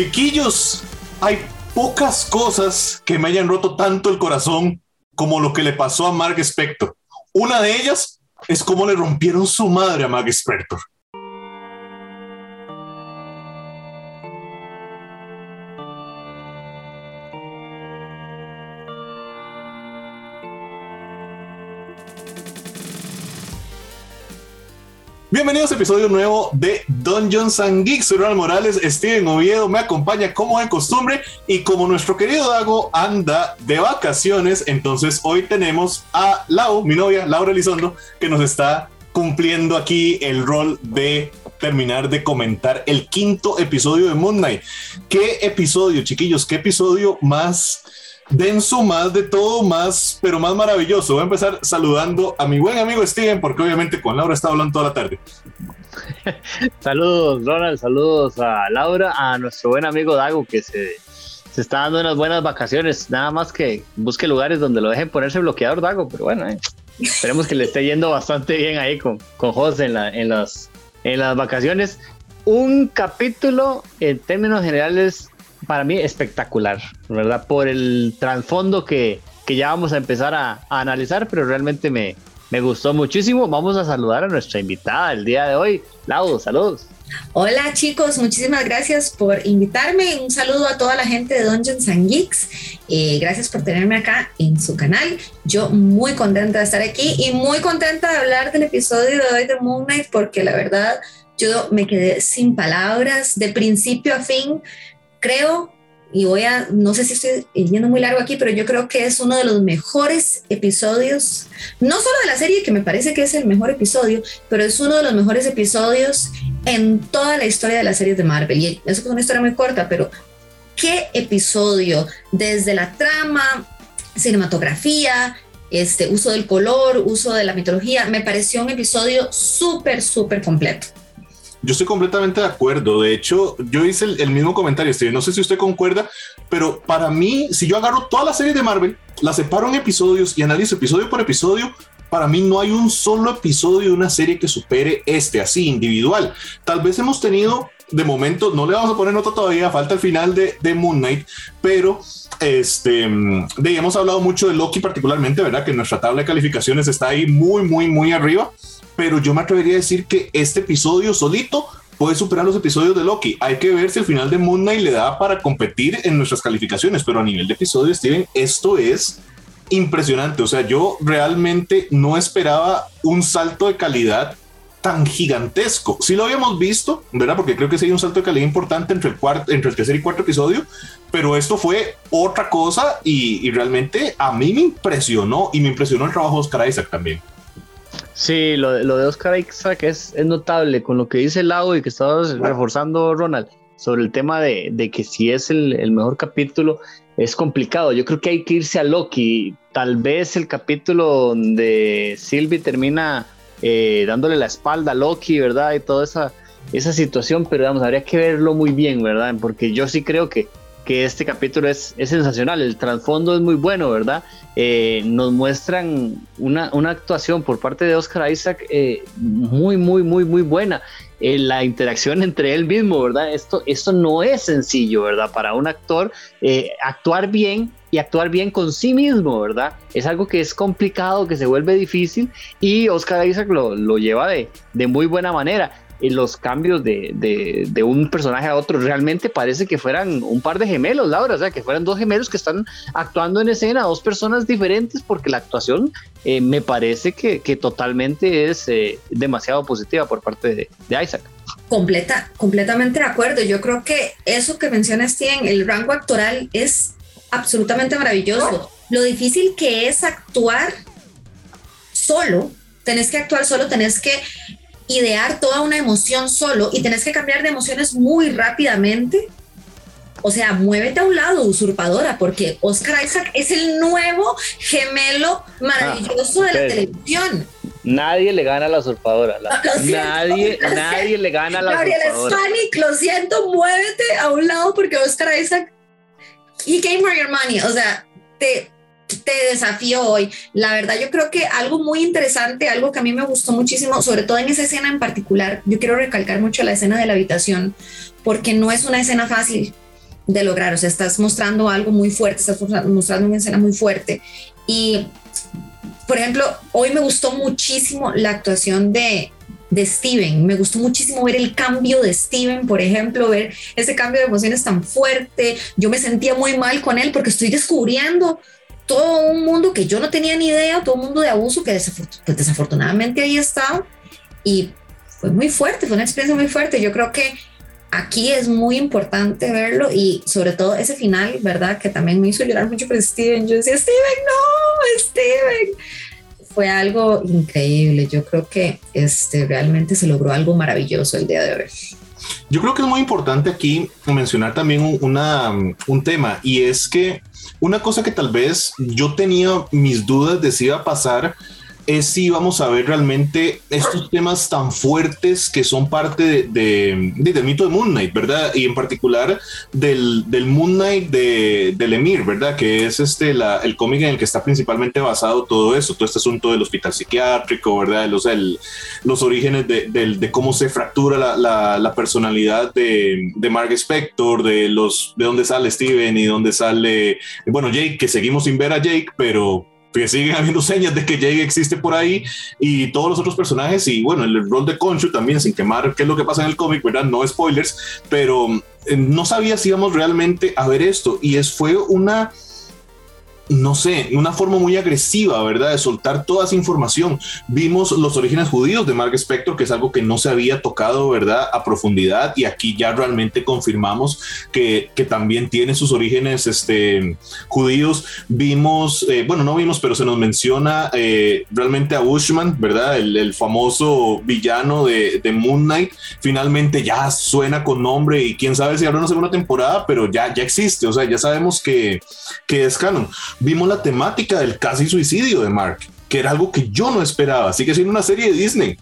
Chiquillos, hay pocas cosas que me hayan roto tanto el corazón como lo que le pasó a Mark Spector. Una de ellas es cómo le rompieron su madre a Mark Spector. Bienvenidos a episodio nuevo de Dungeons and Geeks. Soy Ronald Morales, Steven Oviedo me acompaña como de costumbre y como nuestro querido Dago anda de vacaciones, entonces hoy tenemos a Lau, mi novia, Laura Elizondo, que nos está cumpliendo aquí el rol de terminar de comentar el quinto episodio de Moon Knight. ¿Qué episodio, chiquillos? ¿Qué episodio más denso, más de todo, más, pero más maravilloso. Voy a empezar saludando a mi buen amigo Steven, porque obviamente con Laura está hablando toda la tarde. saludos, Ronald, saludos a Laura, a nuestro buen amigo Dago, que se, se está dando unas buenas vacaciones. Nada más que busque lugares donde lo dejen ponerse bloqueador, Dago, pero bueno, eh, esperemos que le esté yendo bastante bien ahí con, con José en, la, en, las, en las vacaciones. Un capítulo en términos generales para mí espectacular, ¿verdad? Por el trasfondo que, que, ya vamos a empezar a, analizar, pero realmente me, me gustó muchísimo. Vamos a saludar a nuestra invitada el día de hoy. Lau, saludos. Hola chicos, muchísimas gracias por invitarme. Un saludo a toda la gente de Dungeons and Geeks. Eh, gracias por tenerme acá en su canal. Yo muy contenta de estar aquí y muy contenta de hablar del episodio de hoy de Moon Knight porque la verdad yo me quedé sin palabras de principio a fin creo, y voy a, no sé si estoy yendo muy largo aquí, pero yo creo que es uno de los mejores episodios, no solo de la serie, que me parece que es el mejor episodio, pero es uno de los mejores episodios en toda la historia de las series de Marvel. Y eso es una historia muy corta, pero qué episodio, desde la trama, cinematografía, este uso del color, uso de la mitología, me pareció un episodio súper, súper completo. Yo estoy completamente de acuerdo. De hecho, yo hice el, mismo comentario, Steve. No sé si usted concuerda, pero para mí, si yo agarro toda la serie de Marvel, la separo en episodios y analizo episodio por episodio, para mí no hay un solo episodio de una serie que supere este, así, individual. Tal vez hemos tenido, de momento, no le vamos a poner nota todavía, falta el final de, de Moon Knight, pero este, de, hemos hablado mucho de Loki particularmente, ¿verdad? Que nuestra tabla de calificaciones está ahí muy, muy, muy arriba pero yo me atrevería a decir que este episodio solito puede superar los episodios de Loki. Hay que ver si el final de Moon Knight le da para competir en nuestras calificaciones, pero a nivel de episodio, Steven, esto es impresionante. O sea, yo realmente no esperaba un salto de calidad tan gigantesco. Sí lo habíamos visto, ¿verdad? Porque creo que sí hay un salto de calidad importante entre el, cuarto, entre el tercer y cuarto episodio, pero esto fue otra cosa y, realmente a mí me impresionó y me impresionó el trabajo de Oscar Isaac también. Sí, lo, de Oscar Isaac es, es notable con lo que dice Lau y que estabas reforzando, Ronald, sobre el tema de, que si es el, mejor capítulo, es complicado. Yo creo que hay que irse a Loki. Tal vez el capítulo donde Sylvie termina eh, dándole la espalda a Loki, ¿verdad? Y toda esa, esa situación, pero vamos, habría que verlo muy bien, ¿verdad? Porque yo sí creo que que este capítulo es, es sensacional, el trasfondo es muy bueno, ¿verdad? Eh, nos muestran una, una, actuación por parte de Oscar Isaac eh, muy, muy, muy, muy buena. Eh, la interacción entre él mismo, ¿verdad? Esto, esto no es sencillo, ¿verdad? Para un actor actuar bien y actuar bien con sí mismo, ¿verdad? Es algo que es complicado, que se vuelve difícil y Oscar Isaac lo, lo lleva de, de muy buena manera los cambios de, de, un personaje a otro. Realmente parece que fueran un par de gemelos, Laura, o sea, que fueran dos gemelos que están actuando en escena, dos personas diferentes, porque la actuación eh, me parece que, que totalmente es eh, demasiado positiva por parte de, Isaac. Completa, completamente de acuerdo. Yo creo que eso que mencionas, Steven, el rango actoral es absolutamente maravilloso. Lo difícil que es actuar solo, tenés que actuar solo, tenés que idear toda una emoción solo y tenés que cambiar de emociones muy rápidamente. O sea, muévete a un lado, usurpadora, porque Oscar Isaac es el nuevo gemelo maravilloso de la televisión. Nadie le gana a la usurpadora. nadie, nadie le gana a la Gabriel usurpadora. Spanik, lo siento, muévete a un lado porque Oscar Isaac y came for your money. O sea, te, te desafío hoy. La verdad, yo creo que algo muy interesante, algo que a mí me gustó muchísimo, sobre todo en esa escena en particular, yo quiero recalcar mucho la escena de la habitación, porque no es una escena fácil. de lograr, o sea, estás mostrando algo muy fuerte, estás mostrando una escena muy fuerte. Y, por ejemplo, hoy me gustó muchísimo la actuación de, de Steven. Me gustó muchísimo ver el cambio de Steven, por ejemplo, ver ese cambio de emociones tan fuerte. Yo me sentía muy mal con él porque estoy descubriendo todo un mundo que yo no tenía ni idea, todo un mundo de abuso que pues, desafortunadamente ahí estaba. Y fue muy fuerte, fue una experiencia muy fuerte. Yo creo que aquí es muy importante verlo y sobre todo ese final, ¿verdad? Que también me hizo llorar mucho por Steven. Yo decía, Steven, no, Steven fue algo increíble. Yo creo que este, realmente se logró algo maravilloso el día de hoy. Yo creo que es muy importante aquí mencionar también una, un tema y es que una cosa que tal vez yo tenía mis dudas de si iba a pasar es si vamos a ver realmente estos temas tan fuertes que son parte de, del mito de Moon Knight, ¿verdad? Y en particular del, del Moon Knight de, del Emir, ¿verdad? Que es este el cómic en el que está principalmente basado todo eso, todo este asunto del hospital psiquiátrico, ¿verdad? Los, los orígenes de, de, cómo se fractura la, la, la personalidad de, de Mark Spector, de, los, de dónde sale Steven y dónde sale, bueno, Jake, que seguimos sin ver a Jake, pero que siguen habiendo señas de que Jake existe por ahí y todos los otros personajes y bueno, el rol de Conchu también sin quemar qué es lo que pasa en el cómic, ¿verdad? No spoilers, pero eh, no sabía si íbamos realmente a ver esto y es fue una no sé, una forma muy agresiva, ¿verdad? De soltar toda esa información. Vimos los orígenes judíos de Mark Spector, que es algo que no se había tocado, ¿verdad? A profundidad y aquí ya realmente confirmamos que, que también tiene sus orígenes este, judíos. Vimos, eh, bueno, no vimos, pero se nos menciona eh, realmente a Bushman, ¿verdad? El, el famoso villano de, de, Moon Knight. Finalmente ya suena con nombre y quién sabe si habrá una segunda temporada, pero ya, ya existe, o sea, ya sabemos que, que es canon vimos la temática del casi suicidio de Mark, que era algo que yo no esperaba. Sigue siendo una serie de Disney.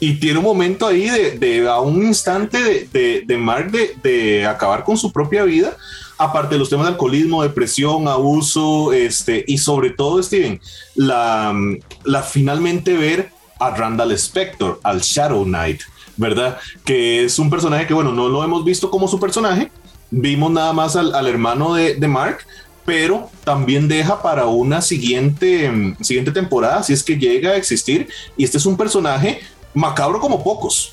Y tiene un momento ahí de, a un instante de, de, Mark de, acabar con su propia vida, aparte de los temas de alcoholismo, depresión, abuso, este, y sobre todo, Steven, la, finalmente ver a Randall Spector, al Shadow Knight, ¿verdad? Que es un personaje que, bueno, no lo hemos visto como su personaje, vimos nada más al, al hermano de, de Mark, pero también deja para una siguiente, mm, siguiente temporada, si es que llega a existir. Y este es un personaje macabro como pocos.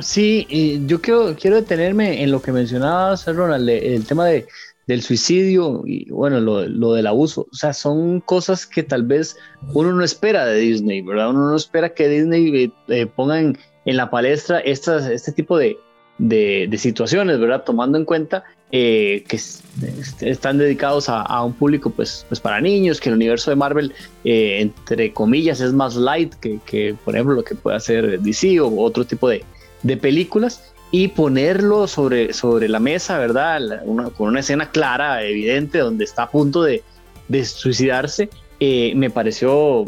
Sí, yo quiero, detenerme en lo que mencionabas, Ronald, el tema de, del suicidio y bueno, lo, lo, del abuso. O sea, son cosas que tal vez uno no espera de Disney, ¿verdad? Uno no espera que Disney eh, eh, ponga en, la palestra este tipo de, de, de, situaciones, ¿verdad? Tomando en cuenta eh, que están dedicados a, un público pues, pues para niños, que el universo de Marvel, eh, entre comillas, es más light que, que, por ejemplo, lo que puede hacer DC o otro tipo de, de películas, y ponerlo sobre, sobre la mesa, ¿verdad? con una escena clara, evidente, donde está a punto de, de suicidarse, eh, me pareció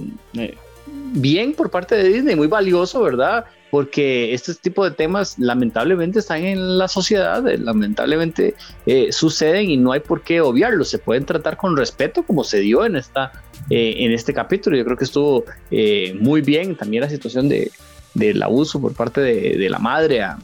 bien por parte de Disney, muy valioso, ¿verdad? Porque este tipo de temas lamentablemente están en la sociedad, eh, lamentablemente eh, suceden y no hay por qué obviarlos, se pueden tratar con respeto como se dio en, esta, eh, en este capítulo. Yo creo que estuvo muy bien también la situación de, del abuso por parte de, la madre a,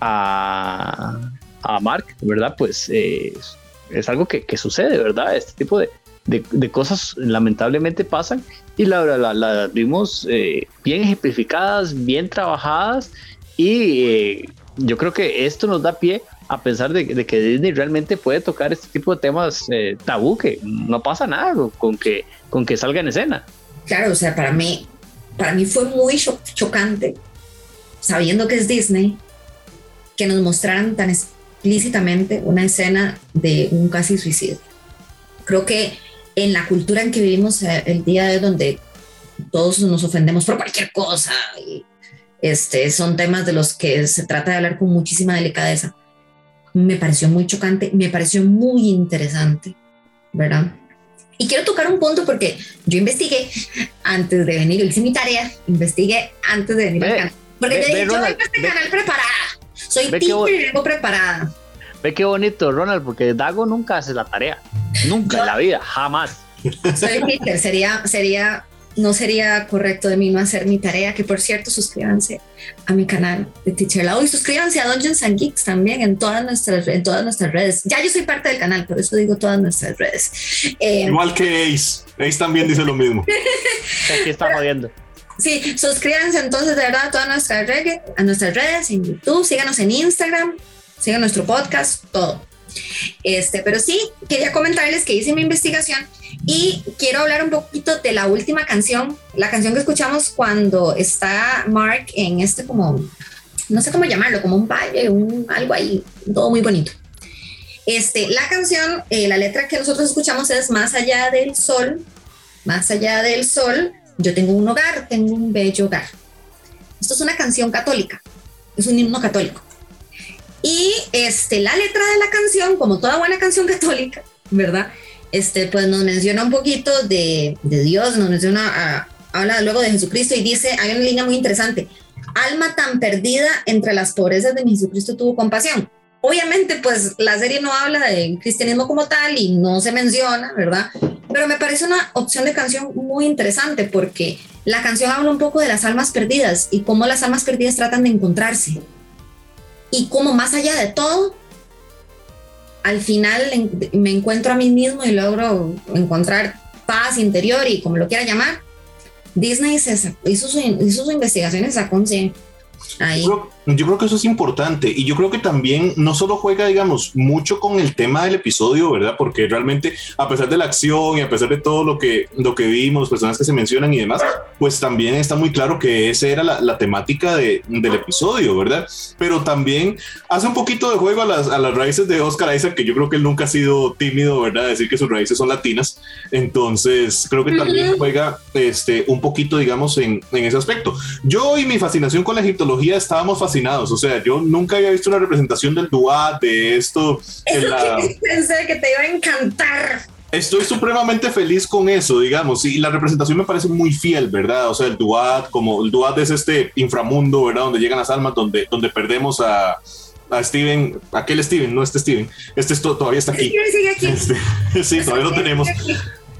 a, Mark, ¿verdad? Pues es algo que sucede, ¿verdad? Este tipo de, de, cosas lamentablemente pasan y la, la, vimos eh, bien ejemplificadas, bien trabajadas y eh, yo creo que esto nos da pie a pensar de, que Disney realmente puede tocar este tipo de temas eh, tabú, que no pasa nada con que, con que salga en escena. Claro, o sea, para mí, para mí fue muy chocante, sabiendo que es Disney, que nos mostraran tan explícitamente una escena de un casi suicidio. Creo que en la cultura en que vivimos eh, el día de donde todos nos ofendemos por cualquier cosa y este, son temas de los que se trata de hablar con muchísima delicadeza. Me pareció muy chocante, me pareció muy interesante, ¿verdad? Y quiero tocar un punto porque yo investigué antes de venir, hice mi tarea, investigué antes de venir al canal. Porque ve, yo, vengo a este canal preparada. Soy teacher y vengo preparada. Ve qué bonito, Ronald, porque Dago nunca hace la tarea. Nunca en la vida, jamás. Soy Peter, sería, sería no sería correcto de mí no hacer mi tarea, que por cierto, suscríbanse a mi canal de Teacher Lao y suscríbanse a Dungeons and Geeks también en todas nuestras, en todas nuestras redes. Ya yo soy parte del canal, por eso digo todas nuestras redes. Eh, Igual que Ace. Ace también dice lo mismo. Aquí está jodiendo. Sí, suscríbanse entonces de verdad a todas nuestras redes, a nuestras redes en YouTube, síganos en Instagram, sigan nuestro podcast, todo. Este, pero sí, quería comentarles que hice mi investigación y quiero hablar un poquito de la última canción, la canción que escuchamos cuando está Mark en este como, no sé cómo llamarlo, como un baile, un, algo ahí, todo muy bonito. Este, la canción, eh, la letra que nosotros escuchamos es Más allá del sol, más allá del sol, yo tengo un hogar, tengo un bello hogar. Esto es una canción católica, es un himno católico. Y este, la letra de la canción, como toda buena canción católica, ¿verdad? Este, pues nos menciona un poquito de, de Dios, nos menciona, ah, habla luego de Jesucristo y dice, hay una línea muy interesante, alma tan perdida entre las pobrezas de mi Jesucristo tuvo compasión. Obviamente, pues la serie no habla de cristianismo como tal y no se menciona, ¿verdad? Pero me parece una opción de canción muy interesante porque la canción habla un poco de las almas perdidas y cómo las almas perdidas tratan de encontrarse y como más allá de todo, al final me encuentro a mí mismo y logro encontrar paz interior y como lo quiera llamar, Disney hizo, sus investigaciones, sacó un Ahí. Yo, creo, yo creo que eso es importante y yo creo que también no solo juega, digamos, mucho con el tema del episodio, ¿verdad? Porque realmente a pesar de la acción y a pesar de todo lo que, lo que vimos, los personajes que se mencionan y demás, pues también está muy claro que esa era la, la temática de, del episodio, ¿verdad? Pero también hace un poquito de juego a las, a las raíces de Oscar Isaac, que yo creo que él nunca ha sido tímido, ¿verdad? Decir que sus raíces son latinas. Entonces, creo que también juega este, un poquito, digamos, en, en ese aspecto. Yo y mi fascinación con la egiptología estábamos fascinados. O sea, yo nunca había visto una representación del Duat, de esto. Es lo que pensé que te iba a encantar. Estoy supremamente feliz con eso, digamos, y la representación me parece muy fiel, ¿verdad? O sea, el Duat, como el Duat es este inframundo, ¿verdad? Donde llegan las almas, donde, donde perdemos a, a Steven, aquel Steven, no este Steven, este todavía está aquí. Este, sí, todavía lo tenemos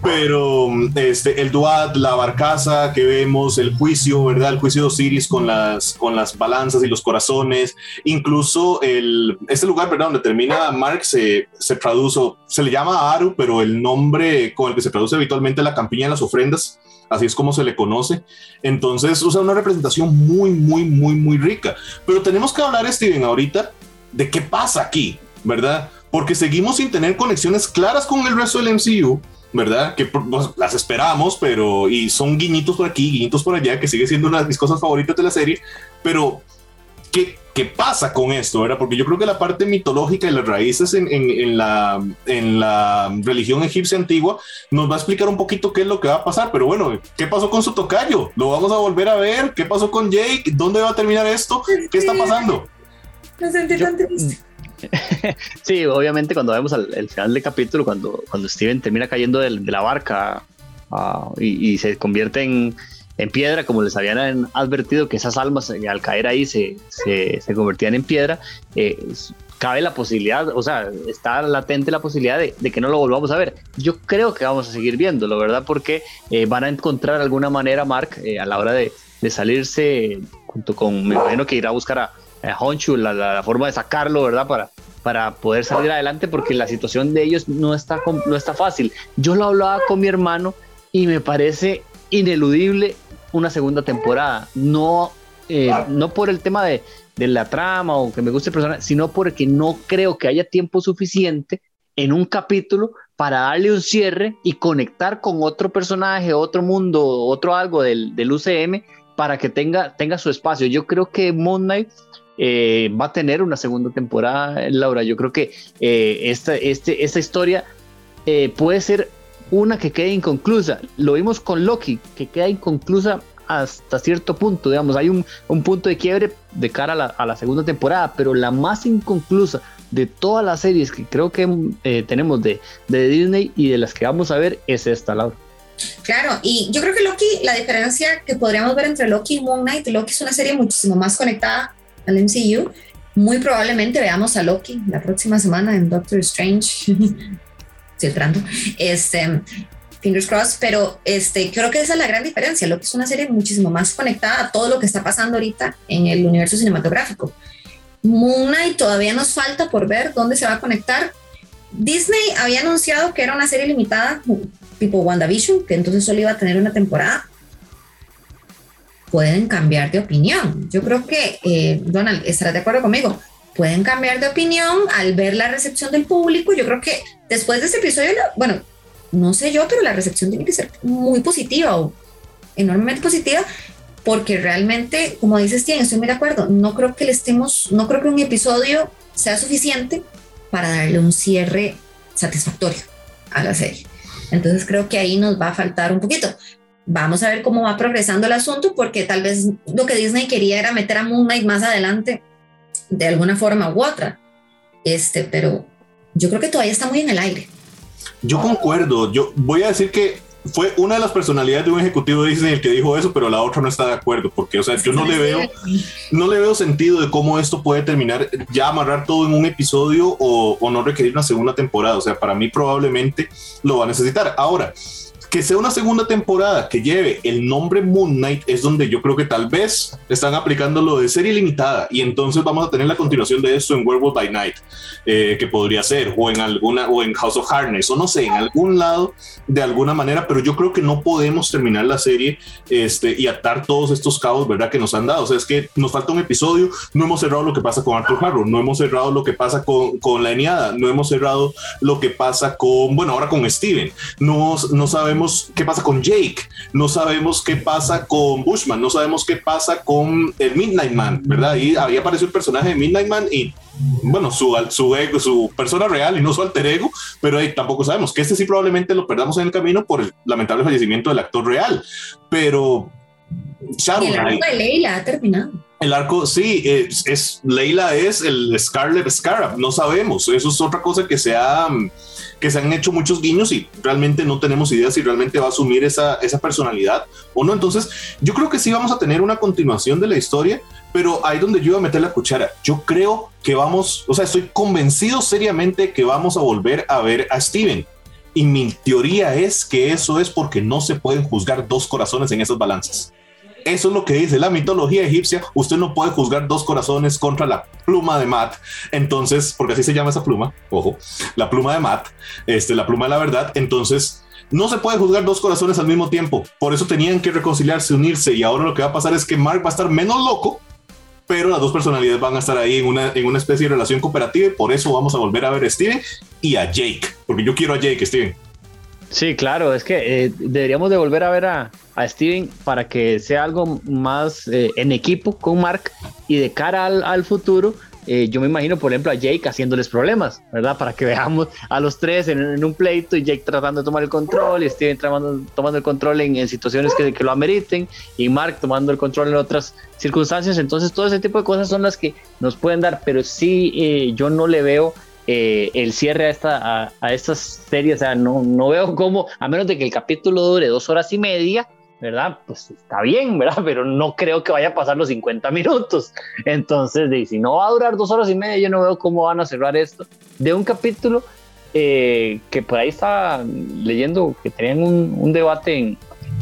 pero este, el Duat, la barcaza que vemos, el juicio, ¿verdad? El juicio de Osiris con las, con las balanzas y los corazones, incluso el, este lugar, ¿verdad? Donde termina Mark se, se traduce, se le llama Aru, pero el nombre con el que se traduce habitualmente la campiña de las ofrendas, así es como se le conoce. Entonces, usa una representación muy, muy, muy, muy rica. Pero tenemos que hablar, Steven, ahorita de qué pasa aquí, ¿verdad? Porque seguimos sin tener conexiones claras con el resto del MCU ¿verdad? Que pues, las esperamos, pero y son guiñitos por aquí, guiñitos por allá, que sigue siendo una de mis cosas favoritas de la serie, pero ¿qué, qué pasa con esto, verdad? Porque yo creo que la parte mitológica y las raíces en, en, la, en la religión egipcia antigua nos va a explicar un poquito qué es lo que va a pasar, pero bueno, ¿qué pasó con su tocayo? ¿Lo vamos a volver a ver? ¿Qué pasó con Jake? ¿Dónde va a terminar esto? ¿Qué está pasando? Me sentí tan triste. sí, obviamente cuando vemos el final del capítulo, cuando, cuando Steven termina cayendo de, la barca ah, y, se convierte en, piedra, como les habían advertido que esas almas eh, al caer ahí se, se, convertían en piedra, eh, cabe la posibilidad, o sea, está latente la posibilidad de, que no lo volvamos a ver. Yo creo que vamos a seguir viéndolo, ¿verdad? Porque eh, van a encontrar alguna manera, Mark, a la hora de, salirse, junto con, me imagino que irá a buscar a, Honshu, la, forma de sacarlo, ¿verdad? Para, para poder salir adelante porque la situación de ellos no está, no está fácil. Yo lo hablaba con mi hermano y me parece ineludible una segunda temporada. No, eh, no por el tema de, de, la trama o que me guste el personaje, sino porque no creo que haya tiempo suficiente en un capítulo para darle un cierre y conectar con otro personaje, otro mundo, otro algo del, del UCM para que tenga, tenga su espacio. Yo creo que Moon Knight eh, va a tener una segunda temporada, Laura. Yo creo que eh, esta, este, esta historia eh, puede ser una que quede inconclusa. Lo vimos con Loki, que queda inconclusa hasta cierto punto, digamos, hay un, punto de quiebre de cara a la, segunda temporada, pero la más inconclusa de todas las series que creo que tenemos de, de Disney y de las que vamos a ver es esta, Laura. Claro, y yo creo que Loki, la diferencia que podríamos ver entre Loki y Moon Knight, Loki es una serie muchísimo más conectada al MCU. Muy probablemente veamos a Loki la próxima semana en Doctor Strange. Estoy entrando. Este, fingers crossed, pero este, creo que esa es la gran diferencia, lo que es una serie muchísimo más conectada a todo lo que está pasando ahorita en el universo cinematográfico. Moon Knight todavía nos falta por ver dónde se va a conectar. Disney había anunciado que era una serie limitada, tipo WandaVision, que entonces solo iba a tener una temporada. Pueden cambiar de opinión. Yo creo que, eh, Donald, estarás de acuerdo conmigo. Pueden cambiar de opinión al ver la recepción del público. Yo creo que después de este episodio, bueno, no sé yo, pero la recepción tiene que ser muy positiva o enormemente positiva porque realmente, como dices, Tien, estoy muy de acuerdo, no creo que le estemos, no creo que un episodio sea suficiente para darle un cierre satisfactorio a la serie. Entonces creo que ahí nos va a faltar un poquito. Vamos a ver cómo va progresando el asunto, porque tal vez lo que Disney quería era meter a Moon Knight más adelante de alguna forma u otra. Este, pero yo creo que todavía está muy en el aire. Yo concuerdo. Yo voy a decir que fue una de las personalidades de un ejecutivo de Disney el que dijo eso, pero la otra no está de acuerdo, porque, o sea, yo no le veo, no le veo sentido de cómo esto puede terminar ya amarrar todo en un episodio o, o no requerir una segunda temporada. O sea, para mí probablemente lo va a necesitar. Ahora, que sea una segunda temporada que lleve el nombre Moon Knight es donde yo creo que tal vez están aplicando lo de serie limitada y entonces vamos a tener la continuación de esto en Werewolf by Night, eh, que podría ser, o en alguna, o en House of Harness, o no sé, en algún lado de alguna manera, pero yo creo que no podemos terminar la serie este, y atar todos estos cabos, ¿verdad? Que nos han dado. O sea, es que nos falta un episodio, no hemos cerrado lo que pasa con Arthur Harrow, no hemos cerrado lo que pasa con, con la Eniada, no hemos cerrado lo que pasa con, bueno, ahora con Steven, no, no sabemos qué pasa con Jake, no sabemos qué pasa con Bushman, no sabemos qué pasa con el Midnight Man, ¿verdad? Y ahí apareció el personaje de Midnight Man y bueno, su, su ego, su persona real y no su alter ego, pero ahí tampoco sabemos que este sí probablemente lo perdamos en el camino por el lamentable fallecimiento del actor real, pero Shadow el arco de Leila ha terminado. El arco, sí, es, es, Leila es el Scarlet Scarab, no sabemos, eso es otra cosa que se ha que se han hecho muchos guiños y realmente no tenemos idea si realmente va a asumir esa, esa personalidad o no. Entonces, yo creo que sí vamos a tener una continuación de la historia, pero ahí donde yo iba a meter la cuchara. Yo creo que vamos, o sea, estoy convencido seriamente que vamos a volver a ver a Steven. Y mi teoría es que eso es porque no se pueden juzgar dos corazones en esas balanzas. Eso es lo que dice la mitología egipcia. Usted no puede juzgar dos corazones contra la pluma de Matt. Entonces, porque así se llama esa pluma, ojo, la pluma de Matt, este, la pluma de la verdad. Entonces, no se puede juzgar dos corazones al mismo tiempo. Por eso tenían que reconciliarse, unirse. Y ahora lo que va a pasar es que Mark va a estar menos loco, pero las dos personalidades van a estar ahí en una, en una especie de relación cooperativa. Y por eso vamos a volver a ver a Steven y a Jake, porque yo quiero a Jake, Steven. Sí, claro, es que eh, deberíamos de volver a ver a, a, Steven para que sea algo más eh, en equipo con Mark y de cara al, al futuro. Eh, yo me imagino, por ejemplo, a Jake haciéndoles problemas, ¿verdad? Para que veamos a los tres en, un pleito y Jake tratando de tomar el control y Steven tomando, el control en, en situaciones que, que, lo ameriten y Mark tomando el control en otras circunstancias. Entonces, todo ese tipo de cosas son las que nos pueden dar, pero sí, yo no le veo eh, el cierre a, esta, a, estas series. O sea, no, no veo cómo, a menos de que el capítulo dure dos horas y media, ¿verdad? Pues está bien, ¿verdad? Pero no creo que vaya a pasar los 50 minutos. Entonces, de, si no va a durar dos horas y media, yo no veo cómo van a cerrar esto. De un capítulo eh, que por ahí estaba leyendo que tenían un, un debate en,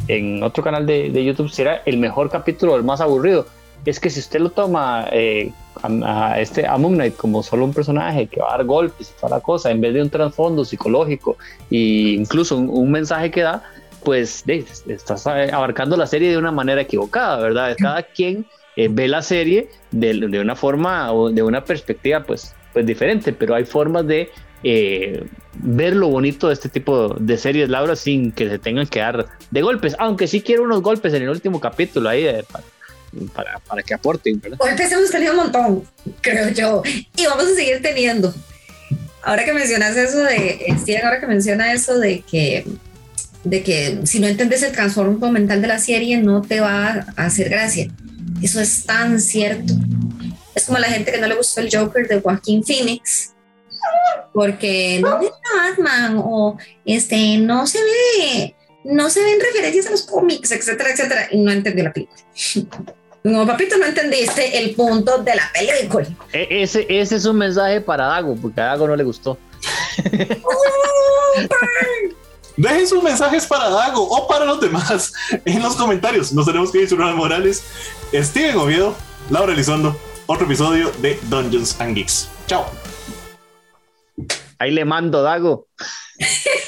en, otro canal de, de, YouTube si era el mejor capítulo o el más aburrido. Es que si usted lo toma eh, a, este a Moon Knight como solo un personaje que va a dar golpes y toda la cosa, en vez de un trasfondo psicológico e incluso un, mensaje que da, pues de, estás abarcando la serie de una manera equivocada, ¿verdad? Cada quien eh, ve la serie de, de, una forma o de una perspectiva pues, pues diferente, pero hay formas de eh, ver lo bonito de este tipo de series, Laura, sin que se tengan que dar de golpes, aunque sí quiero unos golpes en el último capítulo ahí de, para, para que aporten. ¿verdad? Golpes hemos tenido un montón, creo yo, y vamos a seguir teniendo. Ahora que mencionas eso de, Steven, ahora que menciona eso de que, de que si no entiendes el transformo mental de la serie no te va a hacer gracia. Eso es tan cierto. Es como la gente que no le gustó el Joker de Joaquín Phoenix, porque no es Batman o este, no se ve, no se ven referencias a los cómics, etcétera, etcétera, y no entendió la película. No, papito, no entendiste el punto de la película. E ese, ese es un mensaje para Dago, porque a Dago no le gustó. Dejen sus mensajes para Dago o para los demás en los comentarios. Nos tenemos que ir, Ronald Morales, Steven Oviedo, Laura Elizondo, otro episodio de Dungeons and Geeks. Chao. Ahí le mando, Dago.